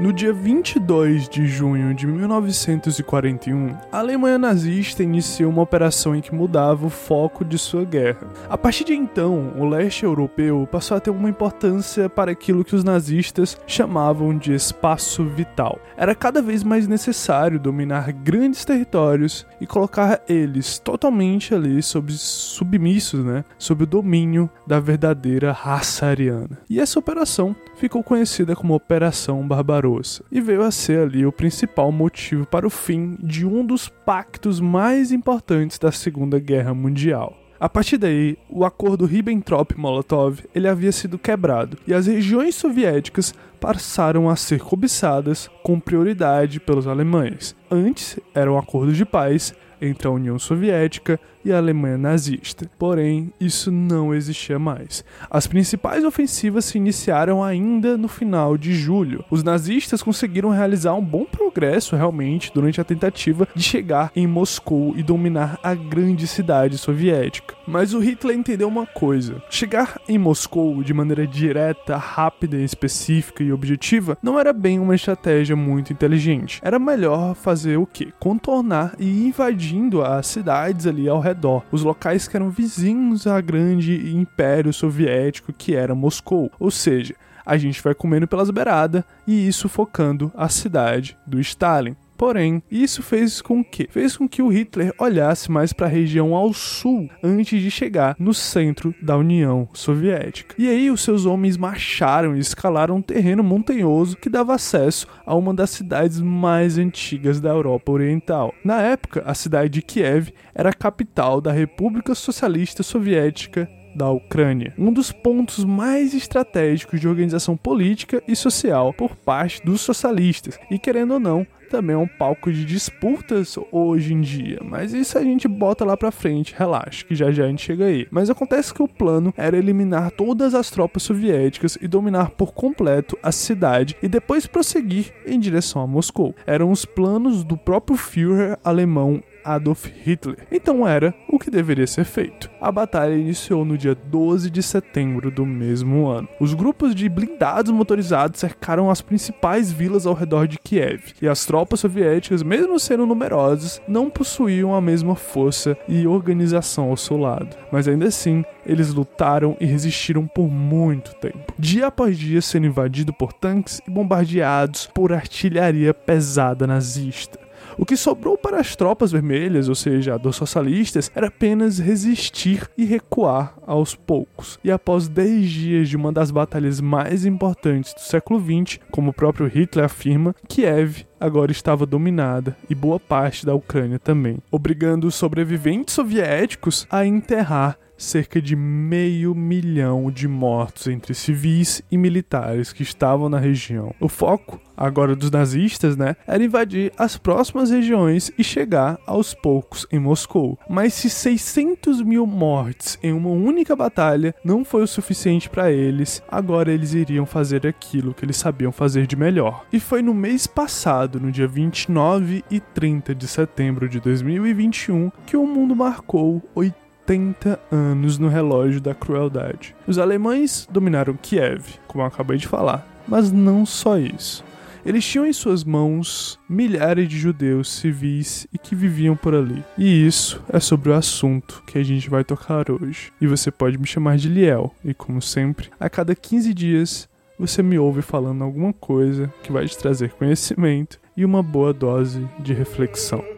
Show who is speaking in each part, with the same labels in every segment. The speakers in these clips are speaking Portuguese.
Speaker 1: No dia 22 de junho de 1941, a Alemanha nazista iniciou uma operação em que mudava o foco de sua guerra. A partir de então, o leste europeu passou a ter uma importância para aquilo que os nazistas chamavam de espaço vital. Era cada vez mais necessário dominar grandes territórios e colocar eles totalmente ali sob submissos, né, sob o domínio da verdadeira raça ariana. E essa operação ficou conhecida como Operação Barbarossa e veio a ser ali o principal motivo para o fim de um dos pactos mais importantes da Segunda Guerra Mundial. A partir daí, o acordo Ribbentrop-Molotov ele havia sido quebrado e as regiões soviéticas passaram a ser cobiçadas com prioridade pelos alemães. Antes era um acordo de paz entre a União Soviética e a Alemanha nazista. Porém, isso não existia mais. As principais ofensivas se iniciaram ainda no final de julho. Os nazistas conseguiram realizar um bom progresso realmente durante a tentativa de chegar em Moscou e dominar a grande cidade soviética. Mas o Hitler entendeu uma coisa: chegar em Moscou de maneira direta, rápida, específica e objetiva não era bem uma estratégia muito inteligente. Era melhor fazer o que? Contornar e ir invadindo as cidades ali ao redor, os locais que eram vizinhos à grande império soviético que era Moscou. Ou seja, a gente vai comendo pelas beiradas e isso focando a cidade do Stalin. Porém, isso fez com que fez com que o Hitler olhasse mais para a região ao sul antes de chegar no centro da União Soviética. E aí os seus homens marcharam e escalaram um terreno montanhoso que dava acesso a uma das cidades mais antigas da Europa Oriental. Na época, a cidade de Kiev era a capital da República Socialista Soviética da Ucrânia, um dos pontos mais estratégicos de organização política e social por parte dos socialistas, e querendo ou não, também é um palco de disputas hoje em dia, mas isso a gente bota lá pra frente, relaxa, que já já a gente chega aí. Mas acontece que o plano era eliminar todas as tropas soviéticas e dominar por completo a cidade e depois prosseguir em direção a Moscou. Eram os planos do próprio Führer alemão Adolf Hitler. Então era o que deveria ser feito. A batalha iniciou no dia 12 de setembro do mesmo ano. Os grupos de blindados motorizados cercaram as principais vilas ao redor de Kiev, e as tropas soviéticas, mesmo sendo numerosas, não possuíam a mesma força e organização ao seu lado. Mas ainda assim, eles lutaram e resistiram por muito tempo. Dia após dia sendo invadido por tanques e bombardeados por artilharia pesada nazista. O que sobrou para as tropas vermelhas, ou seja, dos socialistas, era apenas resistir e recuar aos poucos. E após 10 dias de uma das batalhas mais importantes do século XX, como o próprio Hitler afirma, Kiev agora estava dominada e boa parte da Ucrânia também, obrigando os sobreviventes soviéticos a enterrar cerca de meio milhão de mortos entre civis e militares que estavam na região. O foco, agora dos nazistas, né, era invadir as próximas regiões e chegar aos poucos em Moscou. Mas se 600 mil mortes em uma única batalha não foi o suficiente para eles, agora eles iriam fazer aquilo que eles sabiam fazer de melhor. E foi no mês passado, no dia 29 e 30 de setembro de 2021, que o mundo marcou 80 70 anos no relógio da crueldade. Os alemães dominaram Kiev, como eu acabei de falar, mas não só isso. Eles tinham em suas mãos milhares de judeus civis e que viviam por ali. E isso é sobre o assunto que a gente vai tocar hoje. E você pode me chamar de Liel, e como sempre, a cada 15 dias você me ouve falando alguma coisa que vai te trazer conhecimento e uma boa dose de reflexão.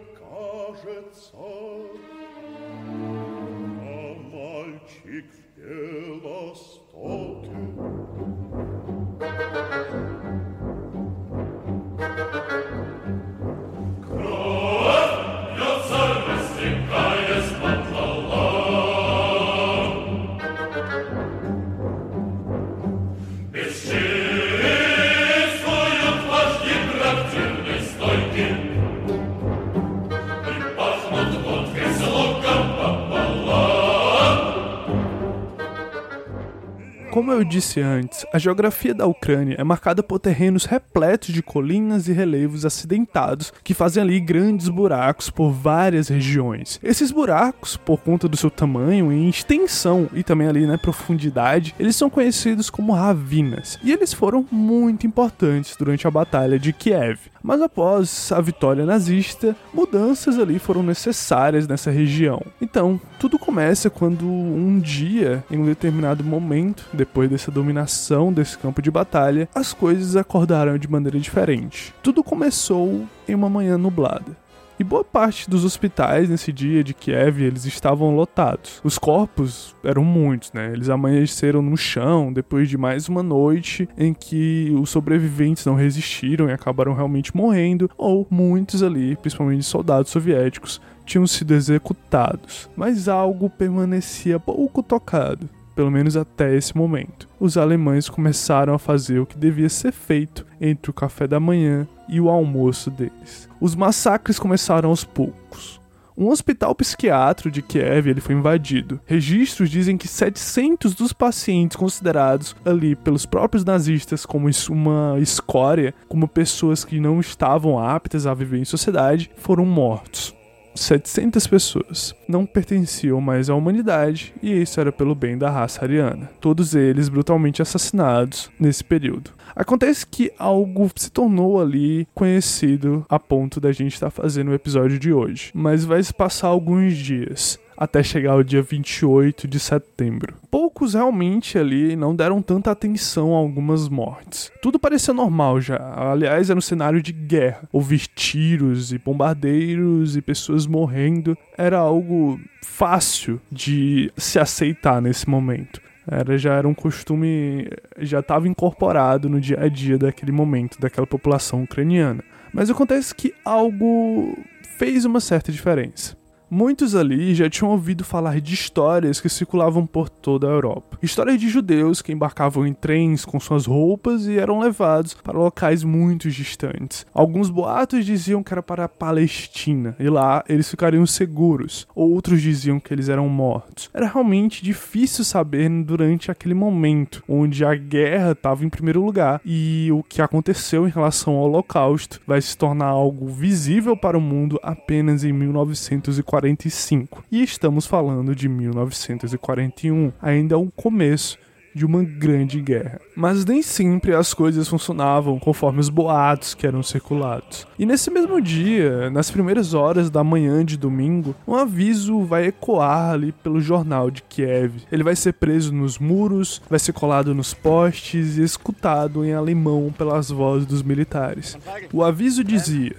Speaker 1: Como eu disse antes, a geografia da Ucrânia é marcada por terrenos repletos de colinas e relevos acidentados que fazem ali grandes buracos por várias regiões. Esses buracos, por conta do seu tamanho e extensão e também ali na né, profundidade, eles são conhecidos como ravinas e eles foram muito importantes durante a Batalha de Kiev. Mas após a vitória nazista, mudanças ali foram necessárias nessa região. Então, tudo começa quando um dia, em um determinado momento, depois dessa dominação desse campo de batalha, as coisas acordaram de maneira diferente. Tudo começou em uma manhã nublada. E boa parte dos hospitais nesse dia de Kiev, eles estavam lotados. Os corpos eram muitos, né? Eles amanheceram no chão depois de mais uma noite em que os sobreviventes não resistiram e acabaram realmente morrendo, ou muitos ali, principalmente soldados soviéticos, tinham sido executados. Mas algo permanecia pouco tocado pelo menos até esse momento. Os alemães começaram a fazer o que devia ser feito entre o café da manhã e o almoço deles. Os massacres começaram aos poucos. Um hospital psiquiátrico de Kiev ele foi invadido. Registros dizem que 700 dos pacientes considerados ali pelos próprios nazistas como uma escória, como pessoas que não estavam aptas a viver em sociedade, foram mortos. 700 pessoas não pertenciam mais à humanidade e isso era pelo bem da raça ariana. Todos eles brutalmente assassinados nesse período. Acontece que algo se tornou ali conhecido a ponto da gente estar fazendo o episódio de hoje, mas vai se passar alguns dias até chegar o dia 28 de setembro. Poucos realmente ali não deram tanta atenção a algumas mortes. Tudo parecia normal já. Aliás, era um cenário de guerra. Ouvir tiros e bombardeiros e pessoas morrendo era algo fácil de se aceitar nesse momento. Era, já era um costume, já estava incorporado no dia a dia daquele momento, daquela população ucraniana. Mas acontece que algo fez uma certa diferença. Muitos ali já tinham ouvido falar de histórias que circulavam por toda a Europa. Histórias de judeus que embarcavam em trens com suas roupas e eram levados para locais muito distantes. Alguns boatos diziam que era para a Palestina e lá eles ficariam seguros. Outros diziam que eles eram mortos. Era realmente difícil saber durante aquele momento onde a guerra estava em primeiro lugar e o que aconteceu em relação ao Holocausto vai se tornar algo visível para o mundo apenas em 1940 1945. E estamos falando de 1941, ainda é o começo de uma grande guerra. Mas nem sempre as coisas funcionavam conforme os boatos que eram circulados. E nesse mesmo dia, nas primeiras horas da manhã de domingo, um aviso vai ecoar ali pelo jornal de Kiev. Ele vai ser preso nos muros, vai ser colado nos postes e escutado em alemão pelas vozes dos militares. O aviso dizia: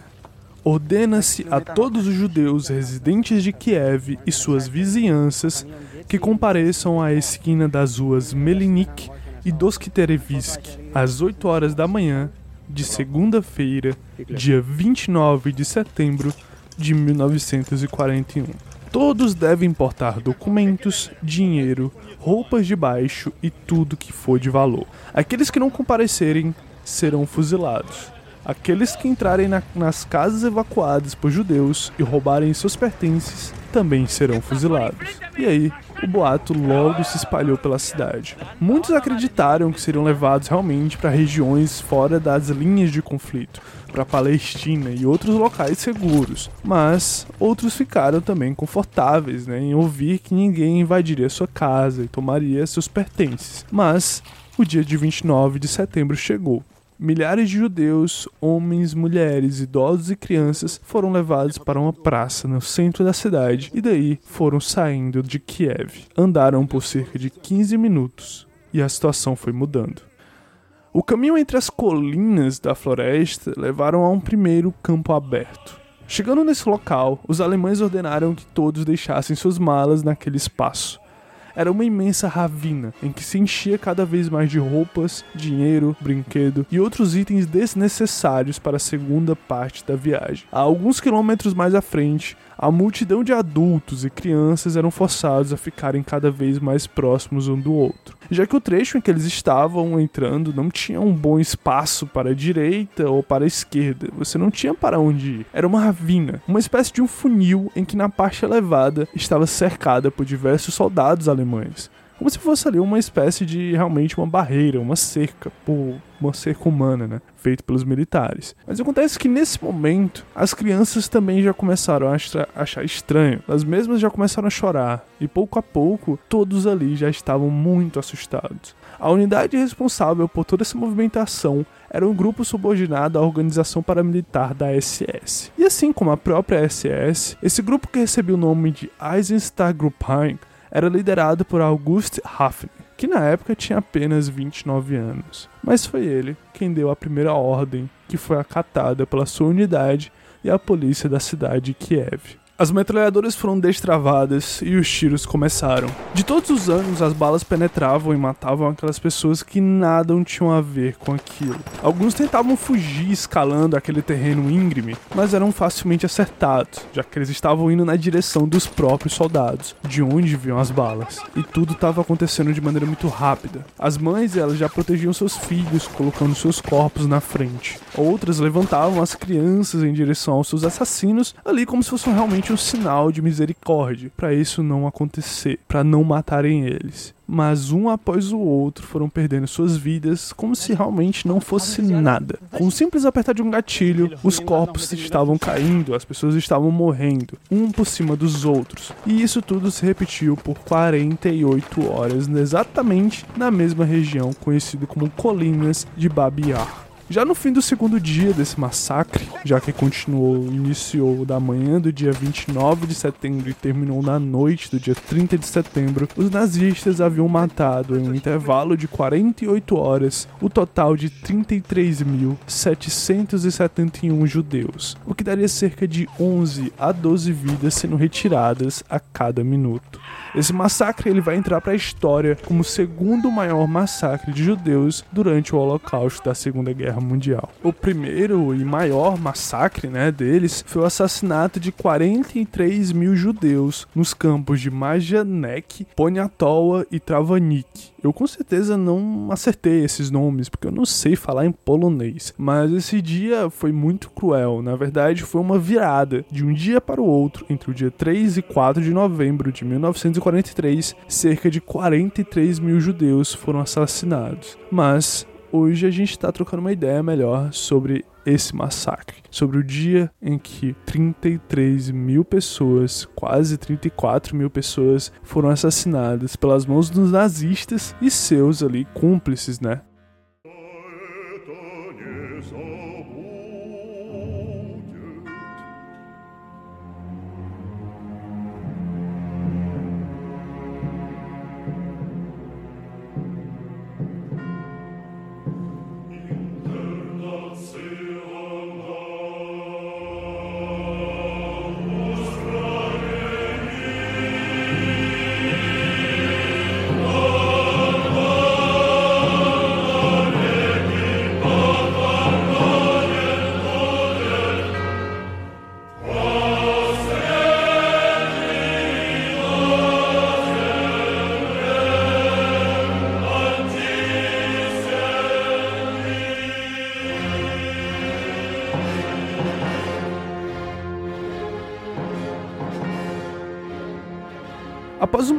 Speaker 1: ordena-se a todos os judeus residentes de Kiev e suas vizinhanças que compareçam à esquina das ruas Melinik e Doskiterevsk às 8 horas da manhã de segunda-feira, dia 29 de setembro de 1941. Todos devem portar documentos, dinheiro, roupas de baixo e tudo que for de valor. Aqueles que não comparecerem serão fuzilados. Aqueles que entrarem na, nas casas evacuadas por judeus e roubarem seus pertences também serão fuzilados. E aí, o boato logo se espalhou pela cidade. Muitos acreditaram que seriam levados realmente para regiões fora das linhas de conflito, para Palestina e outros locais seguros, mas outros ficaram também confortáveis né, em ouvir que ninguém invadiria sua casa e tomaria seus pertences. Mas o dia de 29 de setembro chegou milhares de judeus, homens, mulheres, idosos e crianças foram levados para uma praça no centro da cidade e daí foram saindo de Kiev. Andaram por cerca de 15 minutos e a situação foi mudando. O caminho entre as colinas da floresta levaram a um primeiro campo aberto. Chegando nesse local, os alemães ordenaram que todos deixassem suas malas naquele espaço era uma imensa ravina em que se enchia cada vez mais de roupas, dinheiro, brinquedo e outros itens desnecessários para a segunda parte da viagem. A alguns quilômetros mais à frente, a multidão de adultos e crianças eram forçados a ficarem cada vez mais próximos um do outro, já que o trecho em que eles estavam entrando não tinha um bom espaço para a direita ou para a esquerda, você não tinha para onde ir. Era uma ravina, uma espécie de um funil em que na parte elevada estava cercada por diversos soldados alemães como se fosse ali uma espécie de realmente uma barreira, uma cerca por uma cerca humana, né? Feito pelos militares. Mas acontece que nesse momento as crianças também já começaram a achar estranho. As mesmas já começaram a chorar. E pouco a pouco todos ali já estavam muito assustados. A unidade responsável por toda essa movimentação era um grupo subordinado à organização paramilitar da SS. E assim como a própria SS, esse grupo que recebeu o nome de Eisenstahlgruppen era liderado por August Hafner, que na época tinha apenas 29 anos. Mas foi ele quem deu a primeira ordem, que foi acatada pela sua unidade e a polícia da cidade de Kiev. As metralhadoras foram destravadas e os tiros começaram. De todos os anos, as balas penetravam e matavam aquelas pessoas que nada tinham a ver com aquilo. Alguns tentavam fugir escalando aquele terreno íngreme, mas eram facilmente acertados, já que eles estavam indo na direção dos próprios soldados, de onde vinham as balas. E tudo estava acontecendo de maneira muito rápida. As mães elas já protegiam seus filhos, colocando seus corpos na frente. Outras levantavam as crianças em direção aos seus assassinos, ali como se fossem realmente um sinal de misericórdia para isso não acontecer, para não matarem eles. Mas um após o outro foram perdendo suas vidas como se realmente não fosse nada. Com um simples apertar de um gatilho, os corpos estavam caindo, as pessoas estavam morrendo, um por cima dos outros. E isso tudo se repetiu por 48 horas, exatamente na mesma região conhecida como Colinas de Babiar. Já no fim do segundo dia desse massacre, já que continuou, iniciou da manhã do dia 29 de setembro e terminou na noite do dia 30 de setembro, os nazistas haviam matado em um intervalo de 48 horas o total de 33.771 judeus, o que daria cerca de 11 a 12 vidas sendo retiradas a cada minuto. Esse massacre ele vai entrar para a história como o segundo maior massacre de judeus durante o Holocausto da Segunda Guerra Mundial. O primeiro e maior massacre né, deles foi o assassinato de 43 mil judeus nos campos de Majdanek, Poniatowa e Travanik eu com certeza não acertei esses nomes, porque eu não sei falar em polonês. Mas esse dia foi muito cruel. Na verdade, foi uma virada de um dia para o outro, entre o dia 3 e 4 de novembro de 1943, cerca de 43 mil judeus foram assassinados. Mas hoje a gente está trocando uma ideia melhor sobre esse massacre, sobre o dia em que 33 mil pessoas, quase 34 mil pessoas, foram assassinadas pelas mãos dos nazistas e seus ali cúmplices, né?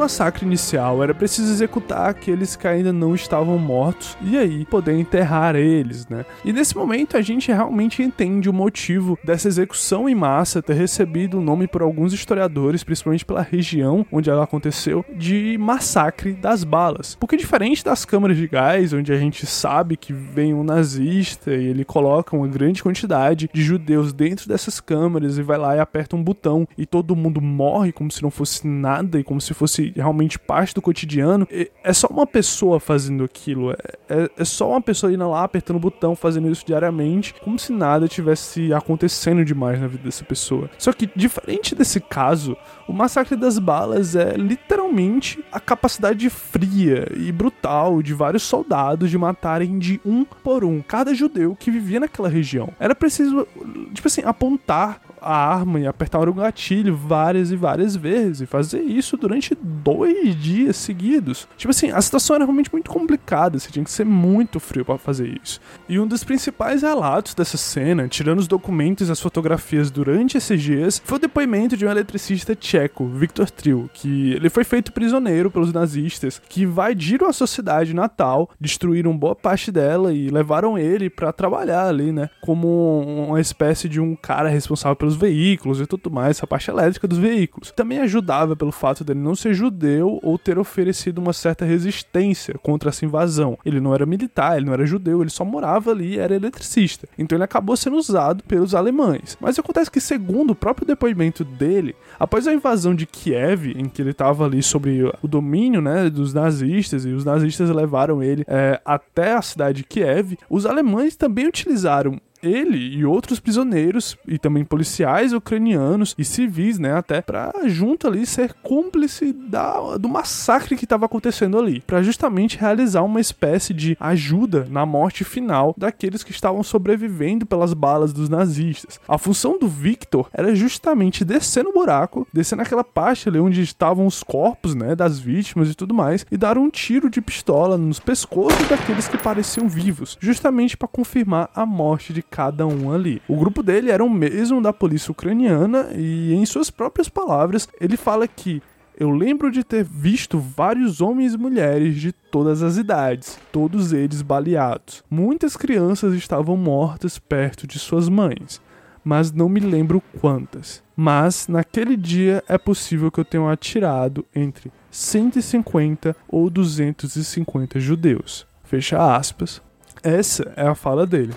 Speaker 1: Massacre inicial, era preciso executar aqueles que ainda não estavam mortos e aí poder enterrar eles, né? E nesse momento a gente realmente entende o motivo dessa execução em massa ter recebido o nome por alguns historiadores, principalmente pela região onde ela aconteceu, de massacre das balas. Porque diferente das câmaras de gás, onde a gente sabe que vem um nazista e ele coloca uma grande quantidade de judeus dentro dessas câmaras e vai lá e aperta um botão e todo mundo morre como se não fosse nada e como se se realmente parte do cotidiano, é só uma pessoa fazendo aquilo. É, é, é só uma pessoa indo lá apertando o botão, fazendo isso diariamente, como se nada tivesse acontecendo demais na vida dessa pessoa. Só que, diferente desse caso, o massacre das balas é literalmente a capacidade fria e brutal de vários soldados de matarem de um por um cada judeu que vivia naquela região. Era preciso, tipo assim, apontar a arma e apertar o gatilho várias e várias vezes e fazer isso durante dois dias seguidos. Tipo assim, a situação era realmente muito complicada, você tinha que ser muito frio para fazer isso. E um dos principais relatos dessa cena, tirando os documentos e as fotografias durante esses dias, foi o depoimento de um eletricista tcheco, Viktor Tril, que ele foi feito prisioneiro pelos nazistas, que invadiram a sociedade natal, destruíram boa parte dela e levaram ele para trabalhar ali, né, como uma espécie de um cara responsável pelos veículos e tudo mais, essa parte elétrica dos veículos. Também ajudava pelo fato dele não ser judeu ou ter oferecido uma certa resistência contra essa invasão. Ele não era militar, ele não era judeu, ele só morava ali e era eletricista. Então ele acabou sendo usado pelos alemães. Mas acontece que, segundo o próprio depoimento dele, após a invasão de Kiev, em que ele estava ali sobre o domínio né, dos nazistas, e os nazistas levaram ele é, até a cidade de Kiev, os alemães também utilizaram ele e outros prisioneiros e também policiais ucranianos e civis, né, até para junto ali ser cúmplice da, do massacre que estava acontecendo ali, para justamente realizar uma espécie de ajuda na morte final daqueles que estavam sobrevivendo pelas balas dos nazistas. A função do Victor era justamente descer no buraco, descer naquela parte ali onde estavam os corpos, né, das vítimas e tudo mais, e dar um tiro de pistola nos pescoços daqueles que pareciam vivos, justamente para confirmar a morte de cada um ali. O grupo dele era o mesmo da polícia ucraniana e, em suas próprias palavras, ele fala que eu lembro de ter visto vários homens e mulheres de todas as idades, todos eles baleados. Muitas crianças estavam mortas perto de suas mães, mas não me lembro quantas. Mas naquele dia é possível que eu tenha atirado entre 150 ou 250 judeus. Fecha aspas. Essa é a fala dele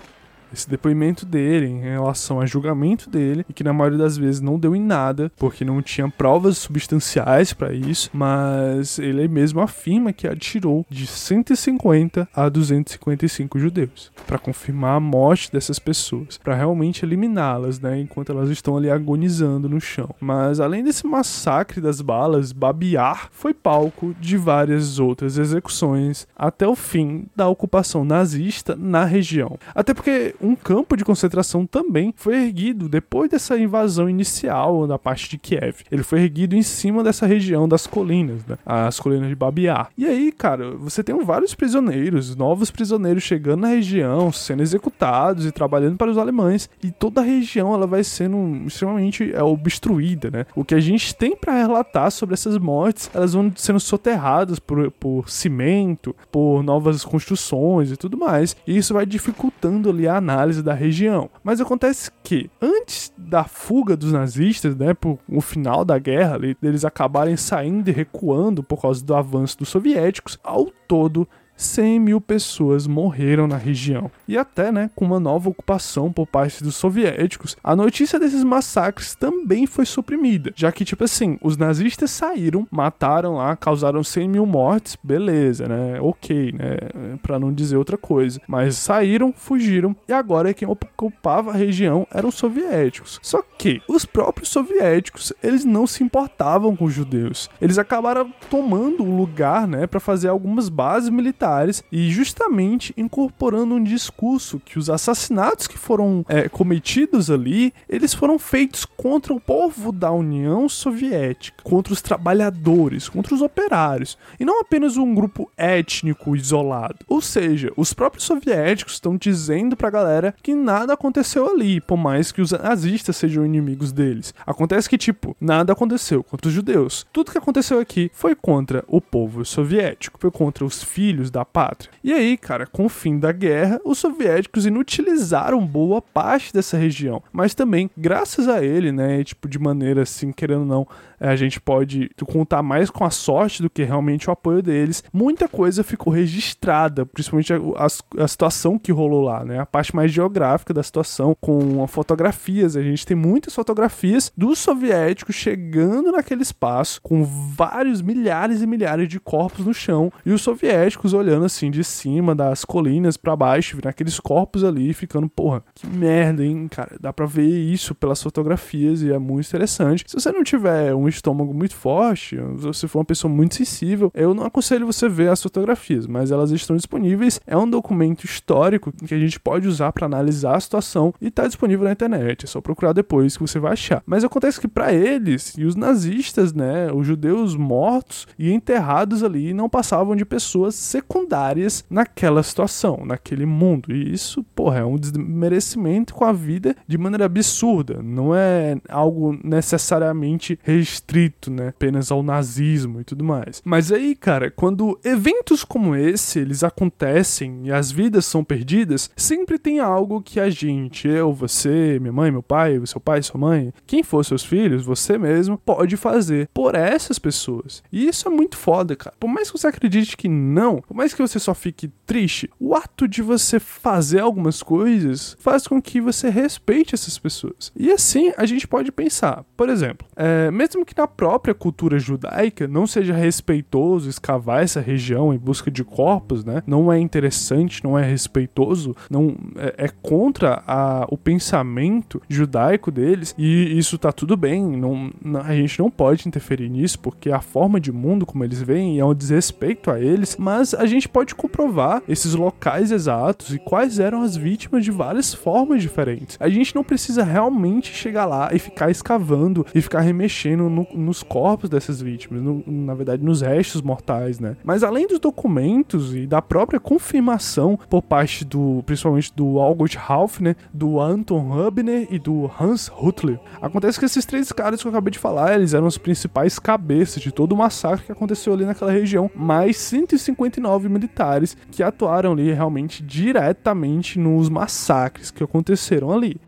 Speaker 1: esse depoimento dele em relação ao julgamento dele e que na maioria das vezes não deu em nada porque não tinha provas substanciais para isso, mas ele mesmo afirma que atirou de 150 a 255 judeus para confirmar a morte dessas pessoas, para realmente eliminá-las, né, enquanto elas estão ali agonizando no chão. Mas além desse massacre das balas, Babiar foi palco de várias outras execuções até o fim da ocupação nazista na região. Até porque um campo de concentração também foi erguido depois dessa invasão inicial da parte de Kiev. Ele foi erguido em cima dessa região das colinas, né? as colinas de Babiá. E aí, cara, você tem vários prisioneiros, novos prisioneiros chegando na região, sendo executados e trabalhando para os alemães, e toda a região ela vai sendo extremamente é, obstruída, né? O que a gente tem para relatar sobre essas mortes, elas vão sendo soterradas por, por cimento, por novas construções e tudo mais, e isso vai dificultando ali a análise da região. Mas acontece que, antes da fuga dos nazistas, né, por o final da guerra, eles acabarem saindo e recuando por causa do avanço dos soviéticos, ao todo 100 mil pessoas morreram na região. E até, né, com uma nova ocupação por parte dos soviéticos, a notícia desses massacres também foi suprimida, já que, tipo assim, os nazistas saíram, mataram lá, causaram 100 mil mortes, beleza, né, ok, né, pra não dizer outra coisa. Mas saíram, fugiram, e agora quem ocupava a região eram os soviéticos. Só que os próprios soviéticos, eles não se importavam com os judeus. Eles acabaram tomando o lugar, né, para fazer algumas bases militares militares e justamente incorporando um discurso que os assassinatos que foram é, cometidos ali, eles foram feitos contra o povo da União Soviética, contra os trabalhadores, contra os operários, e não apenas um grupo étnico isolado. Ou seja, os próprios soviéticos estão dizendo pra galera que nada aconteceu ali, por mais que os nazistas sejam inimigos deles. Acontece que, tipo, nada aconteceu contra os judeus. Tudo que aconteceu aqui foi contra o povo soviético, foi contra os filhos da pátria. E aí, cara, com o fim da guerra, os soviéticos inutilizaram boa parte dessa região, mas também, graças a ele, né, tipo, de maneira assim, querendo ou não, a gente pode contar mais com a sorte do que realmente o apoio deles. Muita coisa ficou registrada, principalmente a, a, a situação que rolou lá, né? A parte mais geográfica da situação, com fotografias. A gente tem muitas fotografias dos soviéticos chegando naquele espaço, com vários milhares e milhares de corpos no chão, e os soviéticos olhando assim de cima das colinas para baixo, vendo aqueles corpos ali, ficando, porra, que merda, hein, cara? Dá pra ver isso pelas fotografias e é muito interessante. Se você não tiver um um estômago muito forte, se você for uma pessoa muito sensível, eu não aconselho você ver as fotografias, mas elas estão disponíveis. É um documento histórico que a gente pode usar para analisar a situação e está disponível na internet. É só procurar depois que você vai achar. Mas acontece que para eles e os nazistas, né, os judeus mortos e enterrados ali não passavam de pessoas secundárias naquela situação, naquele mundo. E isso, porra, é um desmerecimento com a vida de maneira absurda. Não é algo necessariamente restrito, né, apenas ao nazismo e tudo mais. Mas aí, cara, quando eventos como esse eles acontecem e as vidas são perdidas, sempre tem algo que a gente, eu, você, minha mãe, meu pai, seu pai, sua mãe, quem for seus filhos, você mesmo, pode fazer por essas pessoas. E isso é muito foda, cara. Por mais que você acredite que não, por mais que você só fique triste, o ato de você fazer algumas coisas faz com que você respeite essas pessoas. E assim a gente pode pensar, por exemplo, é, mesmo que na própria cultura judaica não seja respeitoso escavar essa região em busca de corpos, né? Não é interessante, não é respeitoso, não é, é contra a, o pensamento judaico deles e isso tá tudo bem. Não, não, a gente não pode interferir nisso porque a forma de mundo como eles veem é um desrespeito a eles, mas a gente pode comprovar esses locais exatos e quais eram as vítimas de várias formas diferentes. A gente não precisa realmente chegar lá e ficar escavando e ficar remexendo no, nos corpos dessas vítimas, no, na verdade nos restos mortais, né? Mas além dos documentos e da própria confirmação por parte do, principalmente do August Haufner, do Anton Hubner e do Hans Huttler, acontece que esses três caras que eu acabei de falar, eles eram os principais cabeças de todo o massacre que aconteceu ali naquela região, mais 159 militares que atuaram ali realmente diretamente nos massacres que aconteceram ali.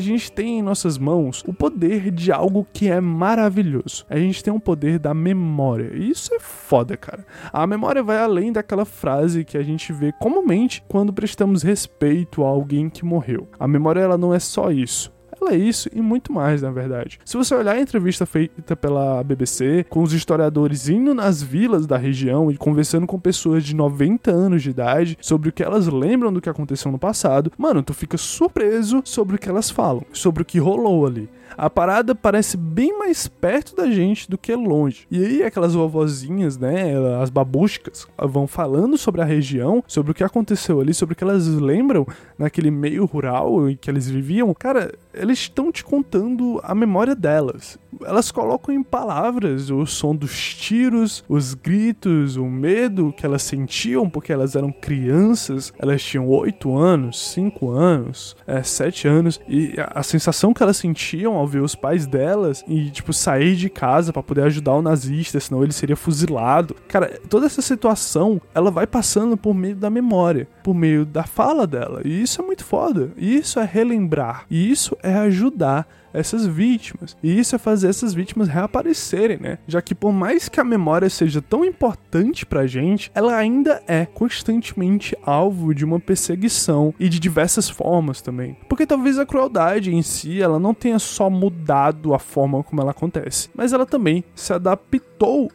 Speaker 1: Gente tem em nossas mãos o poder de algo que é maravilhoso. A gente tem um poder da memória. E isso é foda, cara. A memória vai além daquela frase que a gente vê comumente quando prestamos respeito a alguém que morreu. A memória ela não é só isso ela é isso e muito mais, na verdade. Se você olhar a entrevista feita pela BBC, com os historiadores indo nas vilas da região e conversando com pessoas de 90 anos de idade sobre o que elas lembram do que aconteceu no passado, mano, tu fica surpreso sobre o que elas falam, sobre o que rolou ali a parada parece bem mais perto da gente do que longe. E aí aquelas vovozinhas, né, as babushkas, vão falando sobre a região, sobre o que aconteceu ali, sobre o que elas lembram naquele meio rural em que eles viviam. Cara, eles estão te contando a memória delas. Elas colocam em palavras o som dos tiros, os gritos, o medo que elas sentiam porque elas eram crianças. Elas tinham 8 anos, 5 anos, é, 7 anos e a sensação que elas sentiam ao ver os pais delas e, tipo, sair de casa para poder ajudar o nazista, senão ele seria fuzilado. Cara, toda essa situação, ela vai passando por meio da memória, por meio da fala dela. E isso é muito foda. E isso é relembrar. E isso é ajudar essas vítimas. E isso é fazer essas vítimas reaparecerem, né? Já que por mais que a memória seja tão importante pra gente, ela ainda é constantemente alvo de uma perseguição e de diversas formas também. Porque talvez a crueldade em si, ela não tenha só mudado a forma como ela acontece, mas ela também se adaptou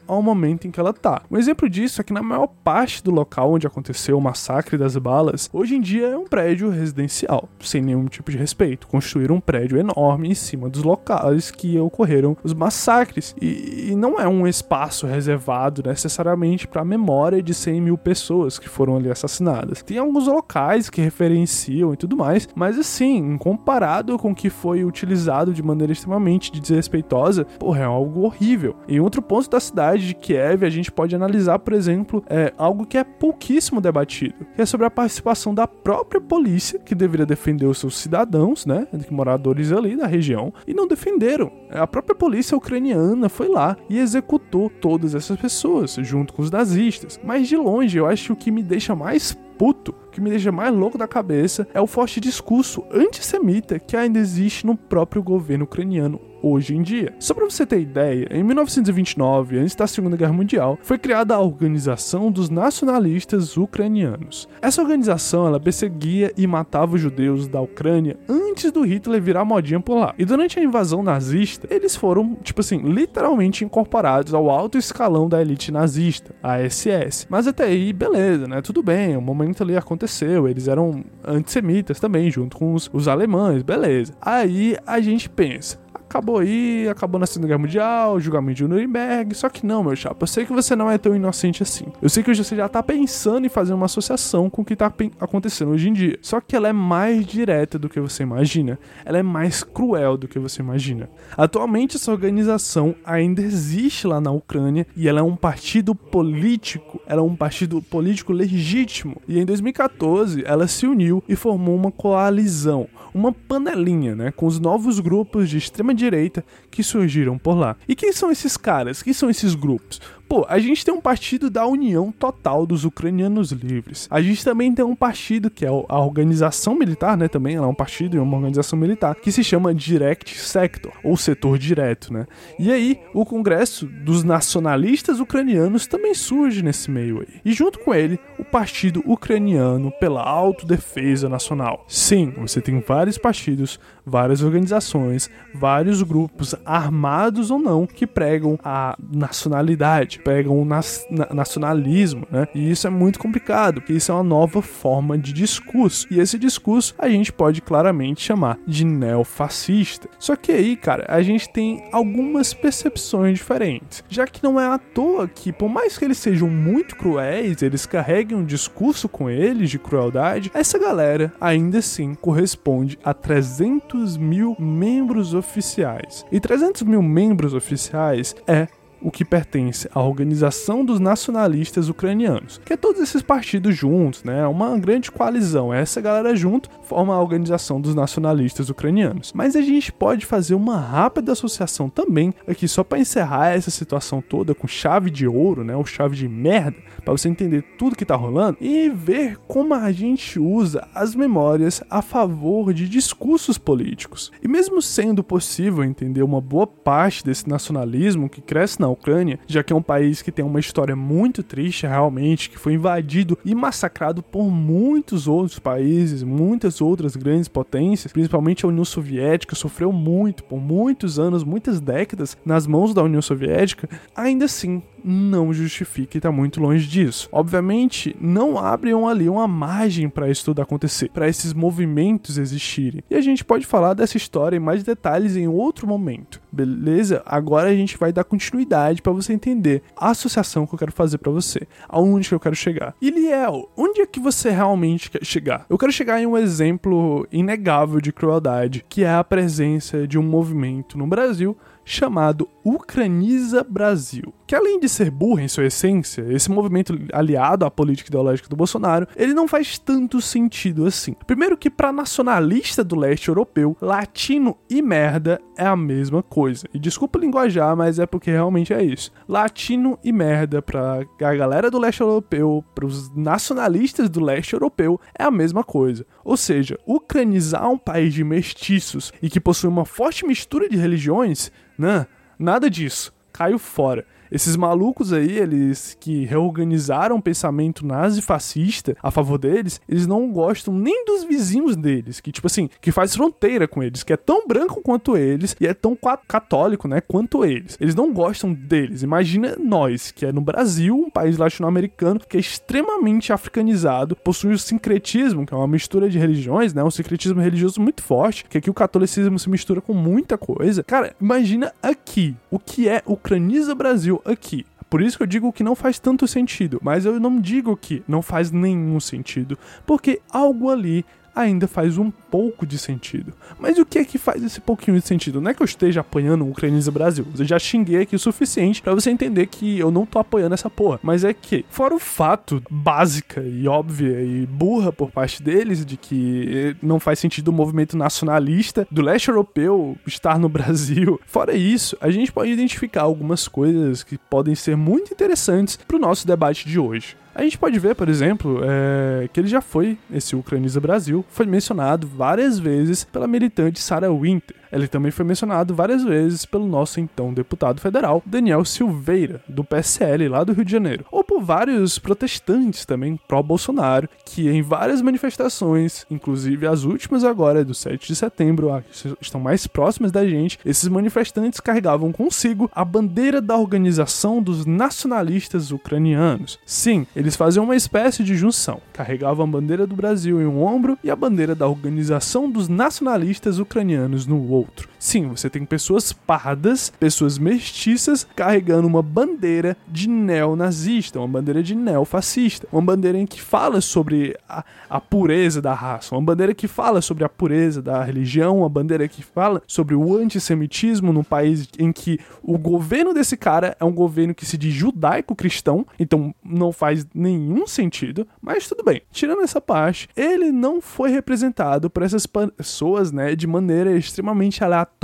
Speaker 1: ao momento em que ela tá. Um exemplo disso é que na maior parte do local onde aconteceu o massacre das balas, hoje em dia é um prédio residencial, sem nenhum tipo de respeito. Construíram um prédio enorme em cima dos locais que ocorreram os massacres. E e não é um espaço reservado necessariamente para a memória de 100 mil pessoas que foram ali assassinadas. Tem alguns locais que referenciam e tudo mais, mas assim, comparado com o que foi utilizado de maneira extremamente desrespeitosa, porra, é algo horrível. Em outro ponto da cidade de Kiev, a gente pode analisar, por exemplo, é, algo que é pouquíssimo debatido, que é sobre a participação da própria polícia, que deveria defender os seus cidadãos, né, moradores ali da região, e não defenderam. A própria polícia ucraniana foi lá e executou todas essas pessoas, junto com os nazistas. Mas de longe, eu acho que o que me deixa mais puto, que me deixa mais louco da cabeça, é o forte discurso antissemita que ainda existe no próprio governo ucraniano hoje em dia. Só para você ter ideia, em 1929, antes da Segunda Guerra Mundial, foi criada a Organização dos Nacionalistas Ucranianos. Essa organização ela perseguia e matava os judeus da Ucrânia antes do Hitler virar modinha por lá. E durante a invasão nazista, eles foram, tipo assim, literalmente incorporados ao alto escalão da elite nazista, a SS. Mas até aí, beleza, né? Tudo bem, o momento ali aconteceu, eles eram antissemitas também, junto com os, os alemães, beleza. Aí a gente pensa, acabou aí, acabou na Segunda Guerra Mundial, julgamento de Nuremberg. Só que não, meu chapa, eu sei que você não é tão inocente assim. Eu sei que você já tá pensando em fazer uma associação com o que tá acontecendo hoje em dia. Só que ela é mais direta do que você imagina. Ela é mais cruel do que você imagina. Atualmente, essa organização ainda existe lá na Ucrânia e ela é um partido político. Ela é um partido político legítimo. E em 2014, ela se uniu e formou uma coalizão, uma panelinha, né, com os novos grupos de extrema direita direita que surgiram por lá. E quem são esses caras? Quem são esses grupos? Pô, a gente tem um partido da União Total dos Ucranianos Livres. A gente também tem um partido que é a organização militar, né? Também ela é um partido e uma organização militar que se chama Direct Sector, ou setor direto, né? E aí, o Congresso dos Nacionalistas Ucranianos também surge nesse meio aí. E junto com ele, o Partido Ucraniano pela Autodefesa Nacional. Sim, você tem vários partidos, várias organizações, vários grupos armados ou não que pregam a nacionalidade pegam o nas, na, nacionalismo, né? E isso é muito complicado, porque isso é uma nova forma de discurso. E esse discurso a gente pode claramente chamar de neofascista. Só que aí, cara, a gente tem algumas percepções diferentes. Já que não é à toa que, por mais que eles sejam muito cruéis, eles carreguem um discurso com eles de crueldade, essa galera ainda assim corresponde a 300 mil membros oficiais. E 300 mil membros oficiais é o que pertence à Organização dos Nacionalistas Ucranianos, que é todos esses partidos juntos, né? Uma grande coalizão. Essa galera junto forma a Organização dos Nacionalistas Ucranianos. Mas a gente pode fazer uma rápida associação também aqui só para encerrar essa situação toda com chave de ouro, né? Ou chave de merda, para você entender tudo que tá rolando e ver como a gente usa as memórias a favor de discursos políticos. E mesmo sendo possível entender uma boa parte desse nacionalismo que cresce na Ucrânia, já que é um país que tem uma história muito triste realmente, que foi invadido e massacrado por muitos outros países, muitas outras grandes potências, principalmente a União Soviética, sofreu muito por muitos anos, muitas décadas nas mãos da União Soviética, ainda assim não justifica e está muito longe disso. Obviamente, não abrem ali uma margem para isso tudo acontecer, para esses movimentos existirem. E a gente pode falar dessa história em mais detalhes em outro momento, beleza? Agora a gente vai dar continuidade para você entender a associação que eu quero fazer para você, aonde que eu quero chegar. E Liel, onde é que você realmente quer chegar? Eu quero chegar em um exemplo inegável de crueldade, que é a presença de um movimento no Brasil chamado Ucraniza Brasil, que além de ser burro em sua essência, esse movimento aliado à política ideológica do Bolsonaro, ele não faz tanto sentido assim. Primeiro que para nacionalista do leste europeu, latino e merda é a mesma coisa. E desculpa linguajar, mas é porque realmente é isso. Latino e merda para a galera do leste europeu, para os nacionalistas do leste europeu é a mesma coisa. Ou seja, ucranizar um país de mestiços e que possui uma forte mistura de religiões, né? Nada disso. Caiu fora. Esses malucos aí, eles que reorganizaram o pensamento nazi-fascista a favor deles, eles não gostam nem dos vizinhos deles, que tipo assim, que faz fronteira com eles, que é tão branco quanto eles e é tão católico, né, quanto eles. Eles não gostam deles. Imagina nós, que é no Brasil, um país latino-americano que é extremamente africanizado, possui o sincretismo, que é uma mistura de religiões, né, um sincretismo religioso muito forte, que aqui o catolicismo se mistura com muita coisa. Cara, imagina aqui o que é Ucraniza Brasil aqui. Por isso que eu digo que não faz tanto sentido, mas eu não digo que não faz nenhum sentido, porque algo ali ainda faz um pouco de sentido. Mas o que é que faz esse pouquinho de sentido? Não é que eu esteja apoiando o Ucraniza Brasil. Eu já xinguei aqui o suficiente para você entender que eu não tô apoiando essa porra. Mas é que, fora o fato básica e óbvia e burra por parte deles de que não faz sentido o movimento nacionalista do leste europeu estar no Brasil. Fora isso, a gente pode identificar algumas coisas que podem ser muito interessantes para o nosso debate de hoje. A gente pode ver, por exemplo, é, que ele já foi, esse Ucraniza Brasil, foi mencionado várias vezes pela militante Sarah Winter. Ele também foi mencionado várias vezes pelo nosso então deputado federal, Daniel Silveira, do PSL lá do Rio de Janeiro, ou por vários protestantes também pró-Bolsonaro, que em várias manifestações, inclusive as últimas agora do 7 de setembro, que estão mais próximas da gente, esses manifestantes carregavam consigo a bandeira da organização dos nacionalistas ucranianos. Sim, eles faziam uma espécie de junção, carregavam a bandeira do Brasil em um ombro e a bandeira da organização dos nacionalistas ucranianos no outro outro. Sim, você tem pessoas pardas, pessoas mestiças, carregando uma bandeira de neonazista, uma bandeira de neofascista, uma bandeira em que fala sobre a, a pureza da raça, uma bandeira que fala sobre a pureza da religião, uma bandeira que fala sobre o antissemitismo num país em que o governo desse cara é um governo que se diz judaico-cristão, então não faz nenhum sentido, mas tudo bem. Tirando essa parte, ele não foi representado por essas pessoas, né, de maneira extremamente aleatória.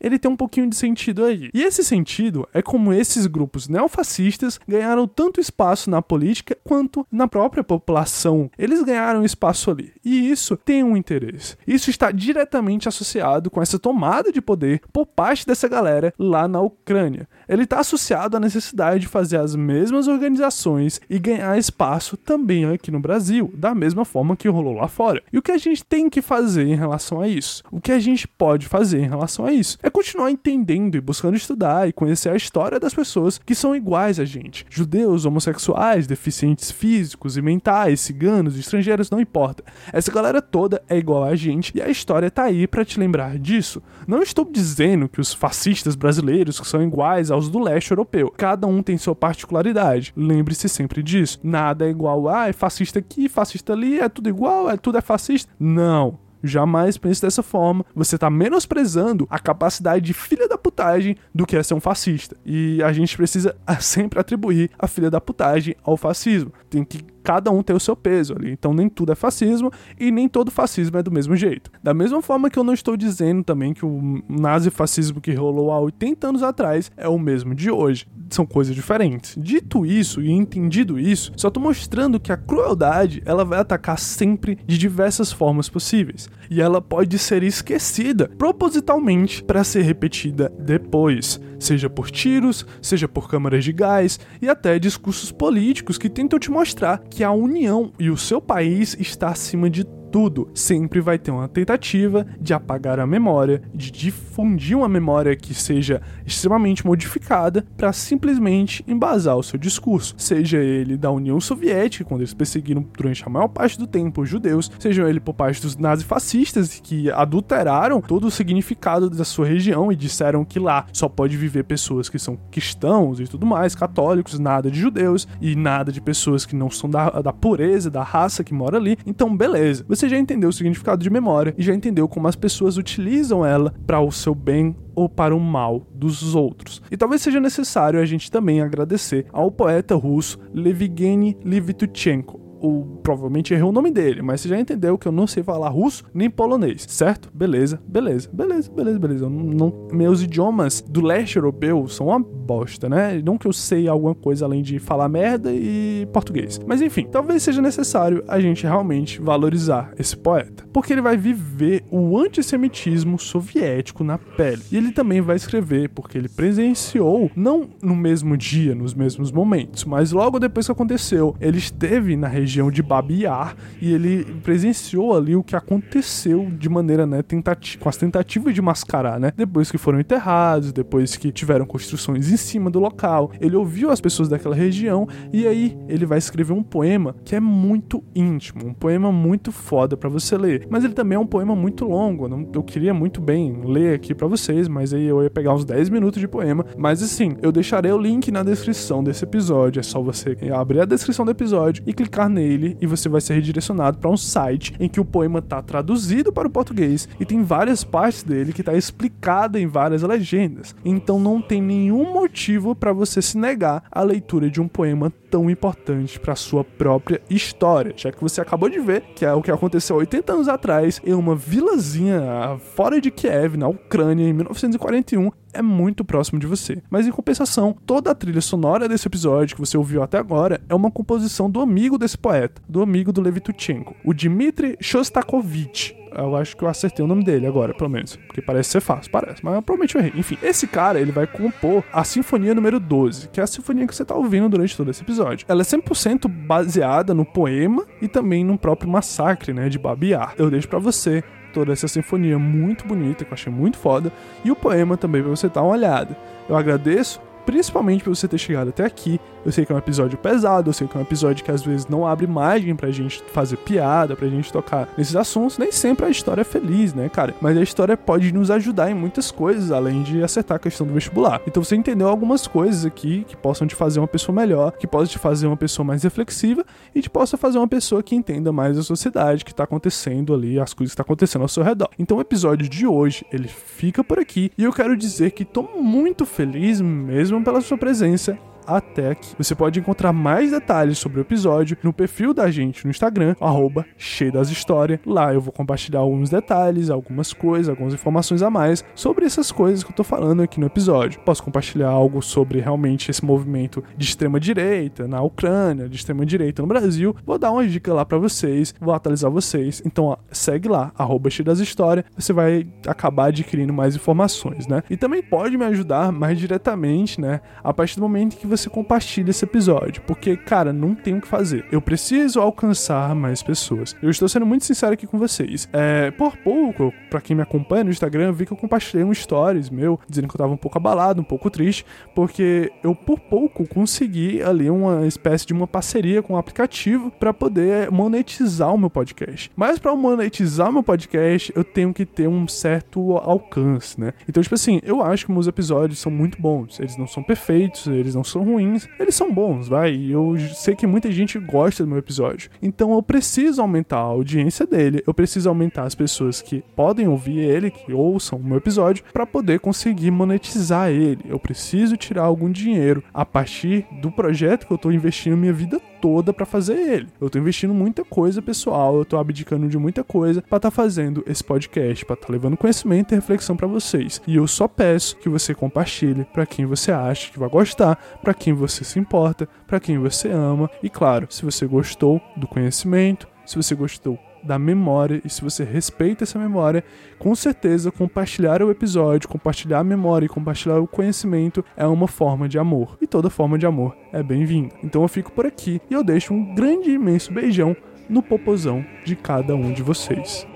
Speaker 1: Ele tem um pouquinho de sentido aí. E esse sentido é como esses grupos neofascistas ganharam tanto espaço na política quanto na própria população. Eles ganharam espaço ali. E isso tem um interesse. Isso está diretamente associado com essa tomada de poder por parte dessa galera lá na Ucrânia. Ele está associado à necessidade de fazer as mesmas organizações e ganhar espaço também aqui no Brasil, da mesma forma que rolou lá fora. E o que a gente tem que fazer em relação a isso? O que a gente pode fazer em relação a isso? É continuar entendendo e buscando estudar e conhecer a história das pessoas que são iguais a gente. Judeus, homossexuais, deficientes físicos e mentais, ciganos, estrangeiros, não importa. Essa galera toda é igual a gente e a história tá aí para te lembrar disso. Não estou dizendo que os fascistas brasileiros são iguais aos do leste europeu. Cada um tem sua particularidade. Lembre-se sempre disso. Nada é igual ah, é fascista aqui, fascista ali, é tudo igual, é tudo é fascista. Não. Jamais pense dessa forma. Você tá menosprezando a capacidade de filha da putagem do que é ser um fascista. E a gente precisa sempre atribuir a filha da putagem ao fascismo. Tem que cada um ter o seu peso ali. Então nem tudo é fascismo e nem todo fascismo é do mesmo jeito. Da mesma forma que eu não estou dizendo também que o nazifascismo que rolou há 80 anos atrás é o mesmo de hoje. São coisas diferentes. Dito isso e entendido isso, só estou mostrando que a crueldade ela vai atacar sempre de diversas formas possíveis. E ela pode ser esquecida propositalmente para ser repetida depois seja por tiros, seja por câmaras de gás e até discursos políticos que tentam te mostrar que a União e o seu país está acima de tudo, sempre vai ter uma tentativa de apagar a memória, de difundir uma memória que seja extremamente modificada para simplesmente embasar o seu discurso, seja ele da União Soviética, quando eles perseguiram durante a maior parte do tempo os judeus, seja ele por parte dos nazifascistas que adulteraram todo o significado da sua região e disseram que lá só pode viver pessoas que são cristãos e tudo mais, católicos, nada de judeus e nada de pessoas que não são da, da pureza, da raça que mora ali. Então, beleza. Você você já entendeu o significado de memória e já entendeu como as pessoas utilizam ela para o seu bem ou para o mal dos outros. E talvez seja necessário a gente também agradecer ao poeta russo Levigeny Livituchenko, ou provavelmente errei o nome dele, mas você já entendeu que eu não sei falar russo nem polonês, certo? Beleza, beleza, beleza, beleza, beleza. Não, não, meus idiomas do leste europeu são uma bosta, né? Não que eu sei alguma coisa além de falar merda e português. Mas enfim, talvez seja necessário a gente realmente valorizar esse poeta, porque ele vai viver o antissemitismo soviético na pele. E ele também vai escrever porque ele presenciou, não no mesmo dia, nos mesmos momentos, mas logo depois que aconteceu, ele esteve na região de Babi Yar e ele presenciou ali o que aconteceu de maneira, né, tentativa, com as tentativas de mascarar, né? Depois que foram enterrados, depois que tiveram construções em cima do local, ele ouviu as pessoas daquela região e aí ele vai escrever um poema que é muito íntimo, um poema muito foda para você ler. Mas ele também é um poema muito longo, não, eu queria muito bem ler aqui para vocês, mas aí eu ia pegar uns 10 minutos de poema. Mas assim, eu deixarei o link na descrição desse episódio, é só você abrir a descrição do episódio e clicar nele e você vai ser redirecionado para um site em que o poema tá traduzido para o português e tem várias partes dele que tá explicada em várias legendas. Então não tem nenhum motivo para você se negar à leitura de um poema tão importante para sua própria história, já que você acabou de ver que é o que aconteceu 80 anos atrás em uma vilazinha fora de Kiev, na Ucrânia, em 1941, é muito próximo de você. Mas em compensação, toda a trilha sonora desse episódio que você ouviu até agora é uma composição do amigo desse poeta, do amigo do Levi Tutchenko, o Dmitry Shostakovich. Eu acho que eu acertei o nome dele agora, pelo menos. Porque parece ser fácil, parece. Mas eu provavelmente eu errei. Enfim, esse cara, ele vai compor a Sinfonia número 12, que é a sinfonia que você tá ouvindo durante todo esse episódio. Ela é 100% baseada no poema e também no próprio massacre, né, de Babiar. Eu deixo para você toda essa sinfonia muito bonita, que eu achei muito foda, e o poema também pra você dar uma olhada. Eu agradeço principalmente por você ter chegado até aqui. Eu sei que é um episódio pesado, eu sei que é um episódio que às vezes não abre margem pra gente fazer piada, pra gente tocar nesses assuntos. Nem sempre a história é feliz, né, cara? Mas a história pode nos ajudar em muitas coisas, além de acertar a questão do vestibular. Então você entendeu algumas coisas aqui que possam te fazer uma pessoa melhor, que possam te fazer uma pessoa mais reflexiva e te possa fazer uma pessoa que entenda mais a sociedade que tá acontecendo ali, as coisas que tá acontecendo ao seu redor. Então o episódio de hoje, ele fica por aqui e eu quero dizer que tô muito feliz mesmo pela sua presença aqui. Você pode encontrar mais detalhes sobre o episódio no perfil da gente no Instagram, arroba cheio das histórias. Lá eu vou compartilhar alguns detalhes, algumas coisas, algumas informações a mais sobre essas coisas que eu tô falando aqui no episódio. Posso compartilhar algo sobre realmente esse movimento de extrema direita na Ucrânia, de extrema direita no Brasil. Vou dar uma dica lá para vocês, vou atualizar vocês. Então, ó, segue lá, arroba cheio das histórias, você vai acabar adquirindo mais informações, né? E também pode me ajudar mais diretamente, né? A partir do momento que você compartilha esse episódio, porque, cara, não tem o que fazer. Eu preciso alcançar mais pessoas. Eu estou sendo muito sincero aqui com vocês. É, por pouco, para quem me acompanha no Instagram, eu vi que eu compartilhei um stories meu, dizendo que eu tava um pouco abalado, um pouco triste, porque eu por pouco consegui ali uma espécie de uma parceria com um aplicativo para poder monetizar o meu podcast. Mas para monetizar o meu podcast, eu tenho que ter um certo alcance, né? Então, tipo assim, eu acho que meus episódios são muito bons. Eles não são perfeitos, eles não são ruins, eles são bons, vai. Eu sei que muita gente gosta do meu episódio. Então eu preciso aumentar a audiência dele, eu preciso aumentar as pessoas que podem ouvir ele, que ouçam o meu episódio, para poder conseguir monetizar ele. Eu preciso tirar algum dinheiro a partir do projeto que eu tô investindo minha vida toda para fazer ele. Eu tô investindo muita coisa pessoal, eu tô abdicando de muita coisa para estar tá fazendo esse podcast, para estar tá levando conhecimento e reflexão para vocês. E eu só peço que você compartilhe para quem você acha que vai gostar, para quem você se importa, para quem você ama e claro, se você gostou do conhecimento, se você gostou da memória e se você respeita essa memória, com certeza compartilhar o episódio, compartilhar a memória e compartilhar o conhecimento é uma forma de amor. E toda forma de amor é bem-vinda. Então eu fico por aqui e eu deixo um grande imenso beijão no popozão de cada um de vocês.